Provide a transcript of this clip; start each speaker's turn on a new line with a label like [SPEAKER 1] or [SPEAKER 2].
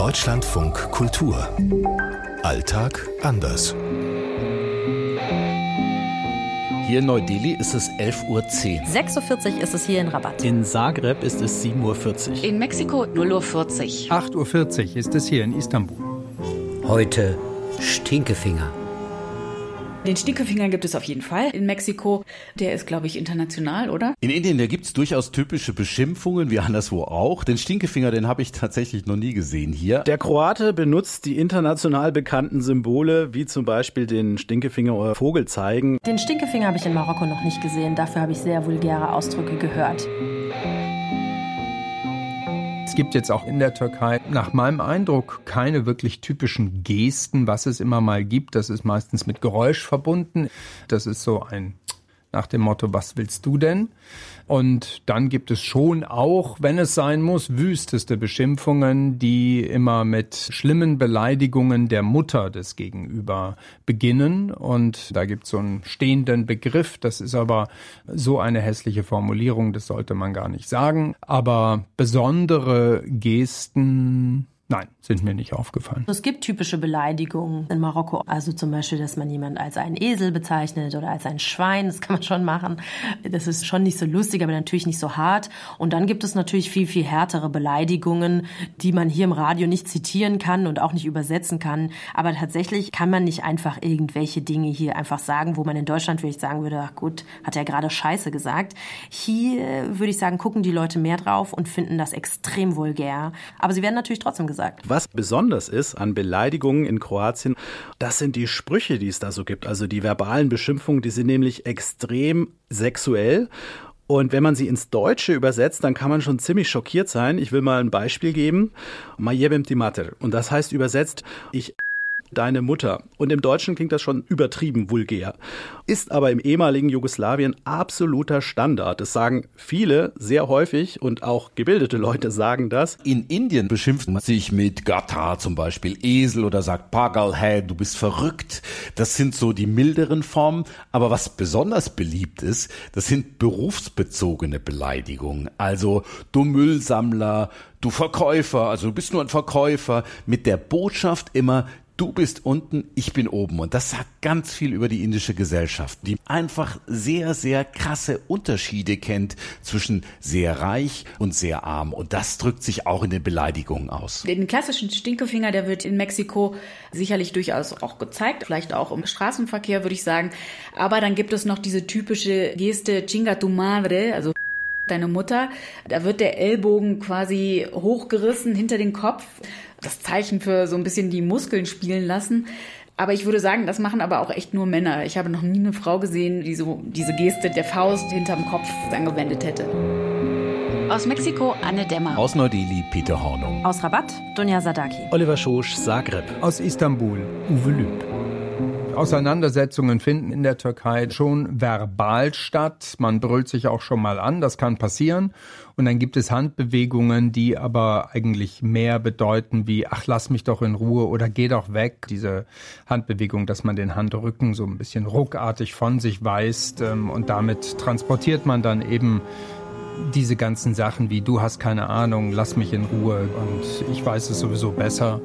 [SPEAKER 1] Deutschlandfunk Kultur. Alltag anders.
[SPEAKER 2] Hier in Neu-Delhi ist es 11.10 Uhr.
[SPEAKER 3] 6.40 Uhr ist es hier in Rabat.
[SPEAKER 4] In Zagreb ist es 7.40
[SPEAKER 5] Uhr. In Mexiko 0.40
[SPEAKER 6] Uhr. 8.40 Uhr ist es hier in Istanbul.
[SPEAKER 7] Heute Stinkefinger.
[SPEAKER 8] Den Stinkefinger gibt es auf jeden Fall in Mexiko. Der ist, glaube ich, international, oder?
[SPEAKER 2] In Indien, da gibt es durchaus typische Beschimpfungen, wie anderswo auch. Den Stinkefinger, den habe ich tatsächlich noch nie gesehen hier.
[SPEAKER 4] Der Kroate benutzt die international bekannten Symbole, wie zum Beispiel den Stinkefinger oder Vogelzeigen.
[SPEAKER 3] Den Stinkefinger habe ich in Marokko noch nicht gesehen. Dafür habe ich sehr vulgäre Ausdrücke gehört.
[SPEAKER 6] Es gibt jetzt auch in der Türkei nach meinem Eindruck keine wirklich typischen Gesten, was es immer mal gibt. Das ist meistens mit Geräusch verbunden. Das ist so ein nach dem Motto, was willst du denn? Und dann gibt es schon auch, wenn es sein muss, wüsteste Beschimpfungen, die immer mit schlimmen Beleidigungen der Mutter des Gegenüber beginnen. Und da gibt es so einen stehenden Begriff, das ist aber so eine hässliche Formulierung, das sollte man gar nicht sagen. Aber besondere Gesten Nein, sind mir nicht aufgefallen.
[SPEAKER 3] Es gibt typische Beleidigungen in Marokko. Also zum Beispiel, dass man jemand als einen Esel bezeichnet oder als ein Schwein. Das kann man schon machen. Das ist schon nicht so lustig, aber natürlich nicht so hart. Und dann gibt es natürlich viel, viel härtere Beleidigungen, die man hier im Radio nicht zitieren kann und auch nicht übersetzen kann. Aber tatsächlich kann man nicht einfach irgendwelche Dinge hier einfach sagen, wo man in Deutschland vielleicht sagen würde, ach gut, hat er gerade Scheiße gesagt. Hier würde ich sagen, gucken die Leute mehr drauf und finden das extrem vulgär. Aber sie werden natürlich trotzdem gesagt gesagt.
[SPEAKER 4] Was besonders ist an Beleidigungen in Kroatien, das sind die Sprüche, die es da so gibt. Also die verbalen Beschimpfungen, die sind nämlich extrem sexuell. Und wenn man sie ins Deutsche übersetzt, dann kann man schon ziemlich schockiert sein. Ich will mal ein Beispiel geben. Majebem Timater. Und das heißt übersetzt, ich deine Mutter. Und im Deutschen klingt das schon übertrieben vulgär. Ist aber im ehemaligen Jugoslawien absoluter Standard. Das sagen viele sehr häufig und auch gebildete Leute sagen das.
[SPEAKER 2] In Indien beschimpft man sich mit Gata zum Beispiel Esel oder sagt Pagal, hey, du bist verrückt. Das sind so die milderen Formen. Aber was besonders beliebt ist, das sind berufsbezogene Beleidigungen. Also du Müllsammler, du Verkäufer, also du bist nur ein Verkäufer mit der Botschaft immer, du bist unten, ich bin oben. Und das sagt ganz viel über die indische Gesellschaft, die einfach sehr, sehr krasse Unterschiede kennt zwischen sehr reich und sehr arm. Und das drückt sich auch in den Beleidigungen aus.
[SPEAKER 8] Den klassischen Stinkefinger, der wird in Mexiko sicherlich durchaus auch gezeigt, vielleicht auch im Straßenverkehr, würde ich sagen. Aber dann gibt es noch diese typische Geste Chinga tu madre, also deine Mutter. Da wird der Ellbogen quasi hochgerissen hinter den Kopf das Zeichen für so ein bisschen die Muskeln spielen lassen. Aber ich würde sagen, das machen aber auch echt nur Männer. Ich habe noch nie eine Frau gesehen, die so diese Geste der Faust hinterm Kopf angewendet hätte.
[SPEAKER 5] Aus Mexiko Anne Dämmer.
[SPEAKER 2] Aus Neu-Delhi Peter Hornung.
[SPEAKER 3] Aus Rabat Dunja Sadaki.
[SPEAKER 4] Oliver Schosch Zagreb.
[SPEAKER 6] Aus Istanbul Uwe Lüb. Auseinandersetzungen finden in der Türkei schon verbal statt. Man brüllt sich auch schon mal an, das kann passieren. Und dann gibt es Handbewegungen, die aber eigentlich mehr bedeuten wie, ach, lass mich doch in Ruhe oder geh doch weg. Diese Handbewegung, dass man den Handrücken so ein bisschen ruckartig von sich weist. Ähm, und damit transportiert man dann eben diese ganzen Sachen wie, du hast keine Ahnung, lass mich in Ruhe und ich weiß es sowieso besser.